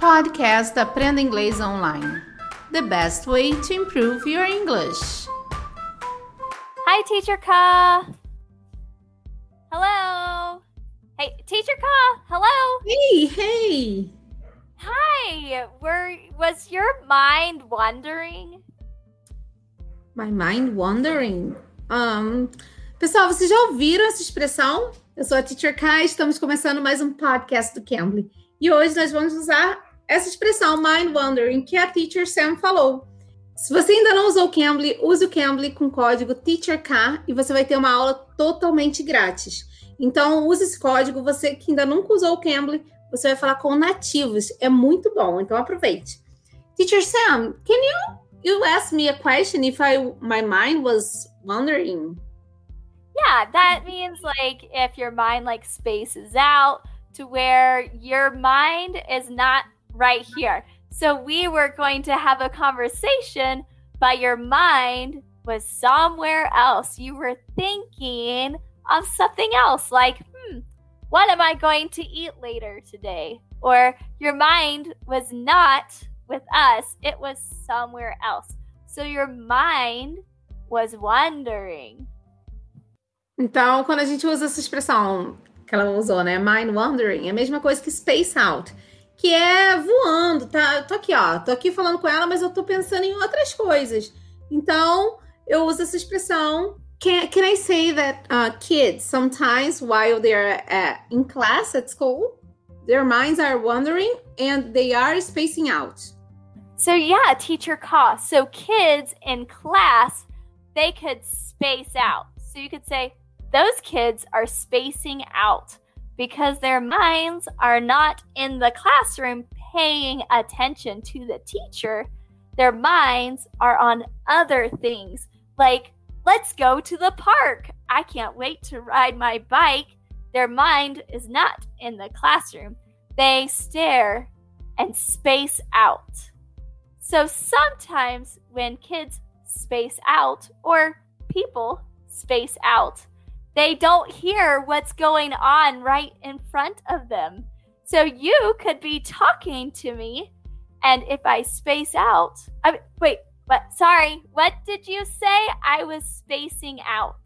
Podcast Aprenda Inglês Online. The best way to improve your English. Hi, Teacher Ka. Hello. Hey, Teacher Ka. Hello. Hey, hey. Hi. Were was your mind wandering? My mind wandering. Um, pessoal, vocês já ouviram essa expressão? Eu sou a Teacher Kai, estamos começando mais um podcast do Cambly. E hoje nós vamos usar essa expressão mind wandering que a Teacher Sam falou. Se você ainda não usou o Cambly, use o Cambly com código TEACHERK e você vai ter uma aula totalmente grátis. Então, use esse código. Você que ainda nunca usou o Cambly, você vai falar com nativos. É muito bom, então aproveite. Teacher Sam, can you you ask me a question if I my mind was wandering? Yeah, that means like if your mind like spaces out to where your mind is not right here. So we were going to have a conversation, but your mind was somewhere else. You were thinking of something else, like, hmm, what am I going to eat later today? Or your mind was not with us, it was somewhere else. So your mind was wandering. Então, quando a gente usa essa expressão que ela usou, né? Mind wandering, é a mesma coisa que space out. Que é voando, tá? Eu tô aqui, ó, tô aqui falando com ela, mas eu tô pensando em outras coisas. Então, eu uso essa expressão. Can, can I say that uh, kids sometimes while they're uh, in class at school, their minds are wandering and they are spacing out? So yeah, teacher cost. So kids in class, they could space out. So you could say those kids are spacing out because their minds are not in the classroom paying attention to the teacher. Their minds are on other things, like, let's go to the park. I can't wait to ride my bike. Their mind is not in the classroom. They stare and space out. So sometimes when kids space out or people space out, they don't hear what's going on right in front of them. So you could be talking to me, and if I space out, I wait, what? Sorry, what did you say? I was spacing out.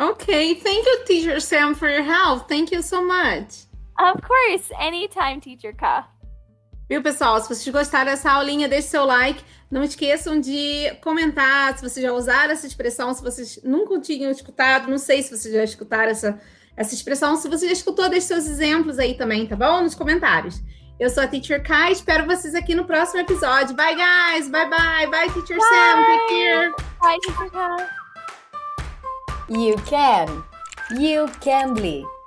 Okay, thank you, Teacher Sam, for your help. Thank you so much. Of course, anytime, Teacher Ka. Viu, pessoal? Se vocês gostaram dessa aulinha, deixe seu like. Não esqueçam de comentar se vocês já usaram essa expressão, se vocês nunca tinham escutado. Não sei se vocês já escutaram essa, essa expressão. Se você já escutou, deixe seus exemplos aí também, tá bom? Nos comentários. Eu sou a Teacher Kai, espero vocês aqui no próximo episódio. Bye, guys! Bye, bye! Bye, Teacher Bye. Sam! Take care! Bye, Teacher Ka. You can. You can be.